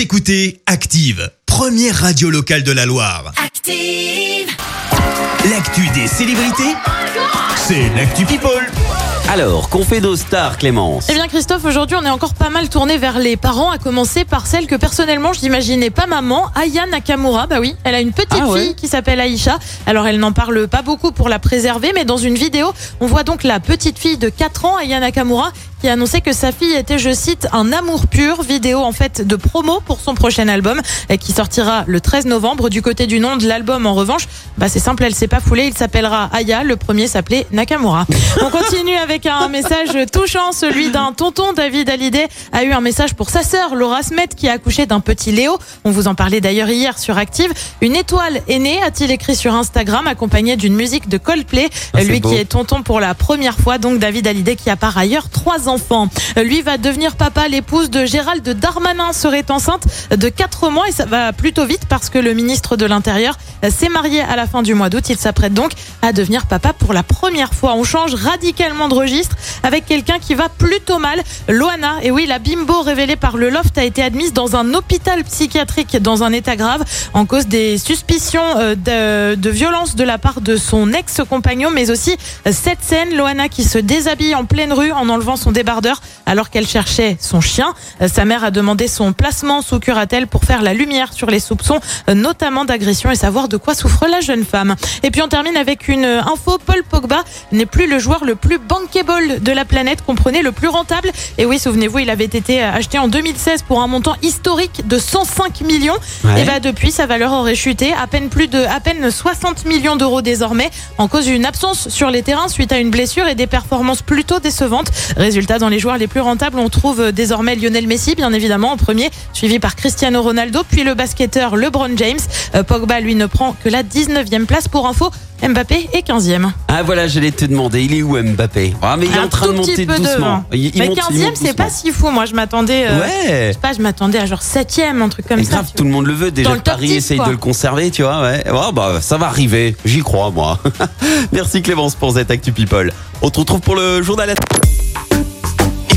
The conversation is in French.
Vous écoutez Active, première radio locale de la Loire. Active. L'actu des célébrités, c'est l'actu People. Alors, qu'on fait nos stars, Clémence? Eh bien Christophe, aujourd'hui on est encore pas mal tourné vers les parents, à commencer par celle que personnellement je n'imaginais pas maman, Aya Nakamura. Bah oui, elle a une petite Ah ouais fille qui s'appelle Aïcha. Alors elle n'en parle pas beaucoup pour la préserver, mais dans une vidéo, on voit donc la petite fille de 4 ans, Aya Nakamura, qui annonçait que sa fille était, je cite, un amour pur. Vidéo en fait de promo pour son prochain album, qui sortira le 13 novembre. Du côté du nom de l'album, en revanche, bah c'est simple, elle s'est pas foulée. Il s'appellera Aya. Le premier s'appelait Nakamura. On continue avec un message touchant, celui d'un tonton David Hallyday a eu un message pour sa sœur Laura Smet qui a accouché d'un petit Léo. On vous en parlait d'ailleurs hier sur Active. Une étoile est née, a-t-il écrit sur Instagram, accompagnée d'une musique de Coldplay. Ah, Lui beau. qui est tonton pour la première fois, donc David Hallyday qui a par ailleurs trois Euh, Lui va devenir papa. L'épouse de Gérald Darmanin serait enceinte de quatre mois et ça va plutôt vite parce que le ministre de l'Intérieur euh, s'est marié à la fin du mois d'août. Il s'apprête donc à devenir papa pour la première fois. On change radicalement de registre avec quelqu'un qui va plutôt mal. Loana, et oui, la bimbo révélée par le Loft a été admise dans un hôpital psychiatrique dans un état grave en cause des suspicions euh, de, de violence de la part de son ex-compagnon, mais aussi cette scène, Loana qui se déshabille en pleine rue en enlevant son débardeur alors qu'elle cherchait son chien. Euh, Sa mère a demandé son placement sous curatelle pour faire la lumière sur les soupçons, euh, notamment d'agression et savoir de quoi souffre la jeune femme. Et puis on termine avec une euh, info, Paul Pogba n'est plus le joueur le plus bankable de la planète, comprenez, le plus rentable. Et oui, souvenez-vous, il avait été acheté en 2016 pour un montant historique de 105 millions. Ouais. Et bah depuis, sa valeur aurait chuté à peine plus de à peine 60 millions d'euros désormais en cause d'une absence sur les terrains suite à une blessure et des performances plutôt décevantes. Résultat, dans les joueurs les plus rentables, on trouve désormais Lionel Messi, bien évidemment, en premier, suivi par Cristiano Ronaldo, puis le basketteur LeBron James. Euh, Pogba, lui, ne prend que la 19e place pour info. Mbappé est 15e. Ah voilà, j'allais te demander, il est où Mbappé? Ah mais il est Un en train de monter doucement. devant. Il, il Mais monte, il 15e, monte c'est pas si fou. Moi, je m'attendais. euh, Je Ouais. sais pas, je m'attendais à genre 7e, un truc comme ça. grave, tout le monde le veut. Déjà le Paris 10, essaye quoi. de le conserver, tu vois. Ouais. Oh, bah ça va arriver. J'y crois moi. Merci Clémence pour cette actu people. On te retrouve pour le journal.